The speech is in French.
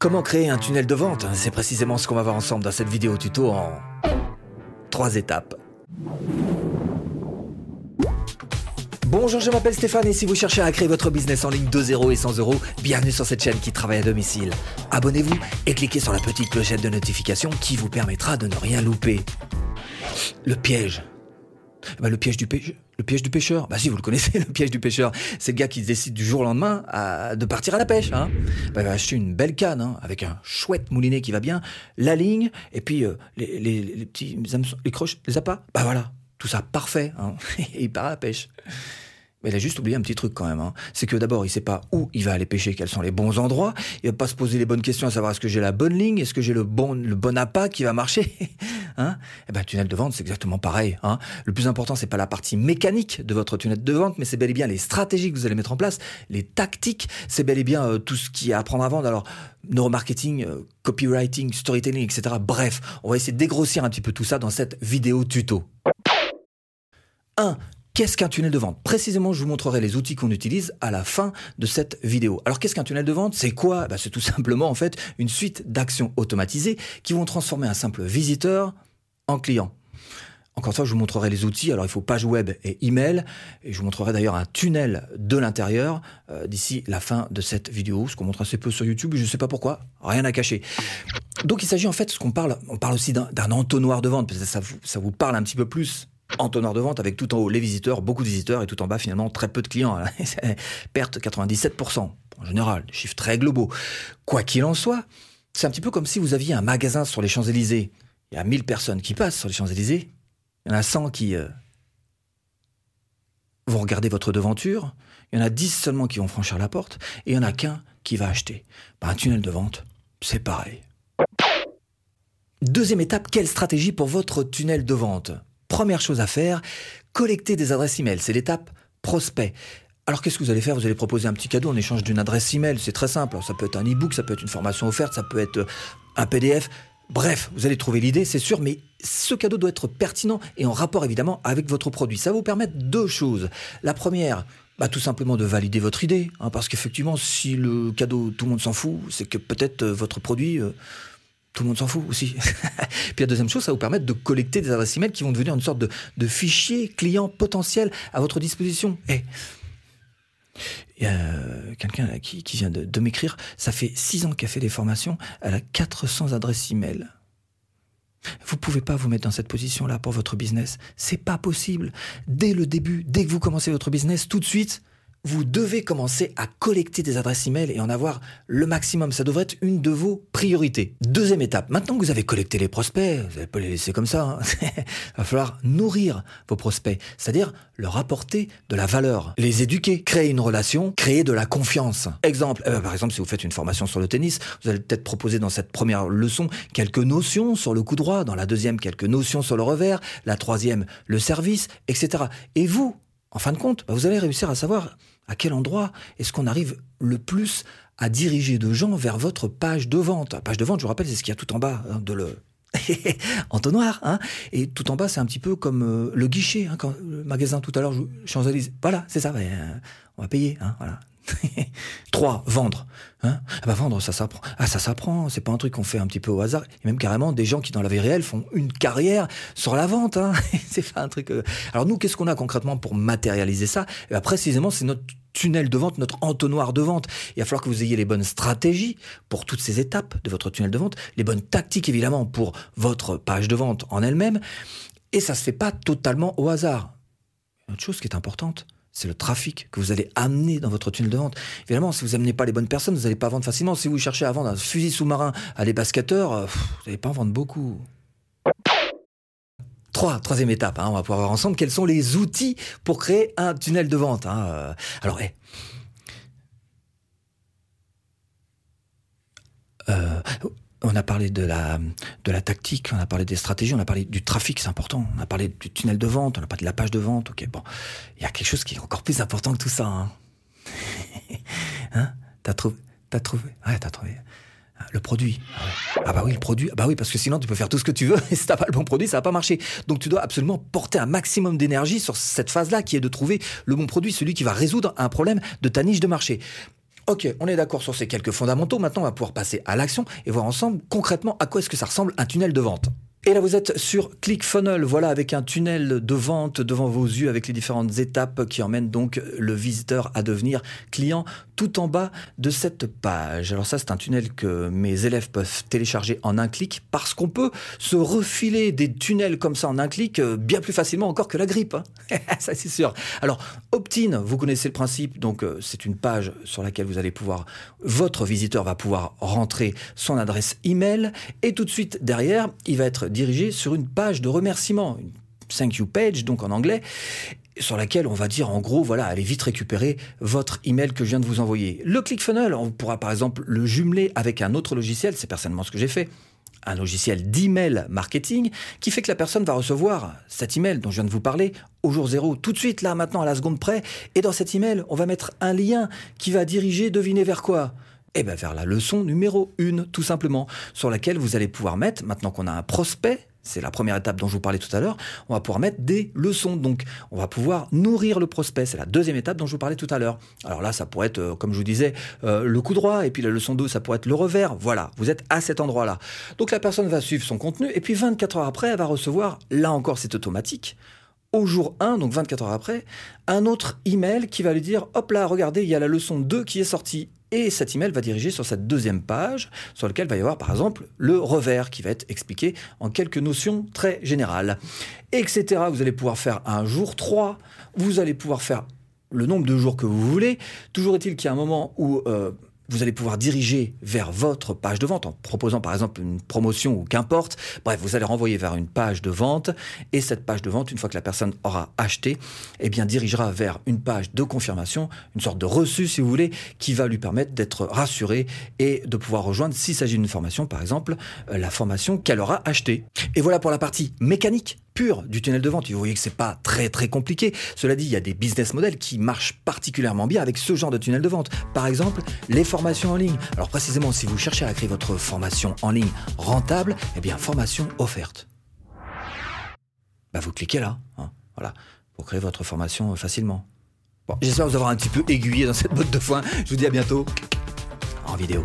Comment créer un tunnel de vente? C'est précisément ce qu'on va voir ensemble dans cette vidéo tuto en trois étapes. Bonjour, je m'appelle Stéphane et si vous cherchez à créer votre business en ligne de 0 et 100 euros, bienvenue sur cette chaîne qui travaille à domicile. Abonnez-vous et cliquez sur la petite clochette de notification qui vous permettra de ne rien louper. Le piège. Eh ben, le piège du pêcheur. Le piège du pêcheur. Bah si, vous le connaissez, le piège du pêcheur. C'est le gars qui décide du jour au lendemain de partir à la pêche. Hein. Bah, il va acheter une belle canne hein, avec un chouette moulinet qui va bien, la ligne et puis euh, les, petits les croches, les appâts. Bah voilà, tout ça parfait. Hein. et il part à la pêche. Mais il a juste oublié un petit truc quand même. Hein. C'est que d'abord, il sait pas où il va aller pêcher, quels sont les bons endroits. Il va pas se poser les bonnes questions à savoir est-ce que j'ai la bonne ligne, est-ce que j'ai le bon, le bon appât qui va marcher? Hein eh ben, tunnel de vente, c'est exactement pareil. Hein. Le plus important, c'est pas la partie mécanique de votre tunnel de vente, mais c'est bel et bien les stratégies que vous allez mettre en place, les tactiques. C'est bel et bien euh, tout ce qui est à apprendre à vendre. Alors, neuromarketing, euh, copywriting, storytelling, etc. Bref, on va essayer de dégrossir un petit peu tout ça dans cette vidéo tuto. 1. Qu'est-ce qu'un tunnel de vente? Précisément, je vous montrerai les outils qu'on utilise à la fin de cette vidéo. Alors, qu'est-ce qu'un tunnel de vente? C'est quoi? Bah, C'est tout simplement en fait une suite d'actions automatisées qui vont transformer un simple visiteur en client. Encore une fois, je vous montrerai les outils. Alors, il faut page web et email. Et je vous montrerai d'ailleurs un tunnel de l'intérieur euh, d'ici la fin de cette vidéo, ce qu'on montre assez peu sur YouTube. Je ne sais pas pourquoi. Rien à cacher. Donc, il s'agit en fait, ce qu'on parle, on parle aussi d'un entonnoir de vente. Peut-être ça ça vous parle un petit peu plus entonnoir de vente avec tout en haut les visiteurs, beaucoup de visiteurs et tout en bas finalement très peu de clients. Perte 97% en général, des chiffres très globaux. Quoi qu'il en soit, c'est un petit peu comme si vous aviez un magasin sur les Champs-Élysées. Il y a 1000 personnes qui passent sur les Champs-Élysées. Il y en a 100 qui euh, vont regarder votre devanture. Il y en a 10 seulement qui vont franchir la porte. Et il y en a qu'un qui va acheter. Bah, un tunnel de vente, c'est pareil. Deuxième étape, quelle stratégie pour votre tunnel de vente? Première chose à faire, collecter des adresses email. C'est l'étape prospect. Alors qu'est-ce que vous allez faire? Vous allez proposer un petit cadeau en échange d'une adresse email. C'est très simple. ça peut être un e-book, ça peut être une formation offerte, ça peut être euh, un PDF. Bref, vous allez trouver l'idée, c'est sûr, mais ce cadeau doit être pertinent et en rapport évidemment avec votre produit. Ça va vous permettre deux choses. La première, bah, tout simplement de valider votre idée, hein, parce qu'effectivement, si le cadeau, tout le monde s'en fout, c'est que peut-être euh, votre produit... Euh, tout le monde s'en fout aussi. Puis la deuxième chose, ça va vous permettre de collecter des adresses email qui vont devenir une sorte de, fichier client potentiel à votre disposition. Et il y a quelqu'un qui, vient de, de m'écrire, ça fait six ans qu'elle fait des formations, elle a 400 adresses email. Vous pouvez pas vous mettre dans cette position-là pour votre business. C'est pas possible. Dès le début, dès que vous commencez votre business, tout de suite, vous devez commencer à collecter des adresses email et en avoir le maximum. Ça devrait être une de vos priorités. Deuxième étape, maintenant que vous avez collecté les prospects, vous n'allez pas les laisser comme ça, il hein. va falloir nourrir vos prospects, c'est-à-dire leur apporter de la valeur, les éduquer, créer une relation, créer de la confiance. Exemple, eh ben, par exemple, si vous faites une formation sur le tennis, vous allez peut-être proposer dans cette première leçon quelques notions sur le coup droit, dans la deuxième quelques notions sur le revers, la troisième le service, etc. Et vous, en fin de compte, bah, vous allez réussir à savoir à quel endroit est-ce qu'on arrive le plus à diriger de gens vers votre page de vente. La page de vente, je vous rappelle, c'est ce qu'il y a tout en bas hein, de le entonnoir. Hein et tout en bas, c'est un petit peu comme euh, le guichet. Hein, quand le magasin tout à l'heure, Champs-Élysées. Voilà, c'est ça. Euh, on va payer. Hein, voilà. 3. Vendre. Hein ah bah vendre, ça s'apprend. Ah, ça s'apprend. C'est pas un truc qu'on fait un petit peu au hasard. A même carrément des gens qui, dans la vie réelle, font une carrière sur la vente. Hein c'est pas un truc. Euh. Alors nous, qu'est-ce qu'on a concrètement pour matérialiser ça? Et bah, Précisément, c'est notre tunnel de vente, notre entonnoir de vente. Il va falloir que vous ayez les bonnes stratégies pour toutes ces étapes de votre tunnel de vente, les bonnes tactiques évidemment pour votre page de vente en elle-même. Et ça se fait pas totalement au hasard. Une autre chose qui est importante, c'est le trafic que vous allez amener dans votre tunnel de vente. Évidemment, si vous n'amenez pas les bonnes personnes, vous n'allez pas vendre facilement. Si vous cherchez à vendre un fusil sous-marin à des basketteurs, euh, vous n'allez pas en vendre beaucoup. Trois, troisième étape, hein, on va pouvoir voir ensemble quels sont les outils pour créer un tunnel de vente. Hein. Euh. Alors, hey, euh, on a parlé de la, de la tactique, on a parlé des stratégies, on a parlé du trafic, c'est important. On a parlé du tunnel de vente, on a parlé de la page de vente. Ok, bon, il y a quelque chose qui est encore plus important que tout ça. Hein, hein? T'as trouvé T'as trouvé? Ouais, t'as trouvé. Ah, le produit. Ah, ah, bah oui, le produit. Ah bah oui, parce que sinon tu peux faire tout ce que tu veux et si t'as pas le bon produit, ça va pas marcher. Donc tu dois absolument porter un maximum d'énergie sur cette phase-là qui est de trouver le bon produit, celui qui va résoudre un problème de ta niche de marché. Ok, on est d'accord sur ces quelques fondamentaux. Maintenant, on va pouvoir passer à l'action et voir ensemble concrètement à quoi est-ce que ça ressemble un tunnel de vente. Et là, vous êtes sur ClickFunnels, voilà, avec un tunnel de vente devant vos yeux, avec les différentes étapes qui emmènent donc le visiteur à devenir client, tout en bas de cette page. Alors ça, c'est un tunnel que mes élèves peuvent télécharger en un clic, parce qu'on peut se refiler des tunnels comme ça en un clic euh, bien plus facilement encore que la grippe. Hein. ça, c'est sûr. Alors, Opt-in, vous connaissez le principe, donc euh, c'est une page sur laquelle vous allez pouvoir, votre visiteur va pouvoir rentrer son adresse email, et tout de suite derrière, il va être dirigé sur une page de remerciement, une thank you page, donc en anglais, sur laquelle on va dire en gros, voilà, allez vite récupérer votre email que je viens de vous envoyer. Le ClickFunnels, on pourra par exemple le jumeler avec un autre logiciel, c'est personnellement ce que j'ai fait un logiciel d'email marketing qui fait que la personne va recevoir cet email dont je viens de vous parler au jour zéro, tout de suite, là, maintenant, à la seconde près. Et dans cet email, on va mettre un lien qui va diriger, devinez vers quoi? Eh bien, vers la leçon numéro 1, tout simplement, sur laquelle vous allez pouvoir mettre, maintenant qu'on a un prospect, c'est la première étape dont je vous parlais tout à l'heure, on va pouvoir mettre des leçons. Donc, on va pouvoir nourrir le prospect. C'est la deuxième étape dont je vous parlais tout à l'heure. Alors là, ça pourrait être, euh, comme je vous disais, euh, le coup droit, et puis la leçon 2, ça pourrait être le revers. Voilà, vous êtes à cet endroit-là. Donc, la personne va suivre son contenu, et puis 24 heures après, elle va recevoir, là encore, c'est automatique, au jour 1, donc 24 heures après, un autre email qui va lui dire, hop là, regardez, il y a la leçon 2 qui est sortie et cet email va diriger sur cette deuxième page, sur laquelle va y avoir par exemple le revers qui va être expliqué en quelques notions très générales, etc. Vous allez pouvoir faire un jour 3, vous allez pouvoir faire le nombre de jours que vous voulez. Toujours est-il qu'il y a un moment où... Euh, vous allez pouvoir diriger vers votre page de vente en proposant par exemple une promotion ou qu'importe. Bref, vous allez renvoyer vers une page de vente et cette page de vente, une fois que la personne aura acheté, eh bien dirigera vers une page de confirmation, une sorte de reçu si vous voulez, qui va lui permettre d'être rassuré et de pouvoir rejoindre, s'il s'agit d'une formation par exemple, euh, la formation qu'elle aura achetée. Et voilà pour la partie mécanique du tunnel de vente. Vous voyez que c'est pas très très compliqué. Cela dit, il y a des business models qui marchent particulièrement bien avec ce genre de tunnel de vente. Par exemple, les formations en ligne. Alors précisément, si vous cherchez à créer votre formation en ligne rentable, eh bien formation offerte. Bah vous cliquez là, hein, voilà, pour créer votre formation facilement. Bon, j'espère vous avoir un petit peu aiguillé dans cette botte de foin. Je vous dis à bientôt en vidéo.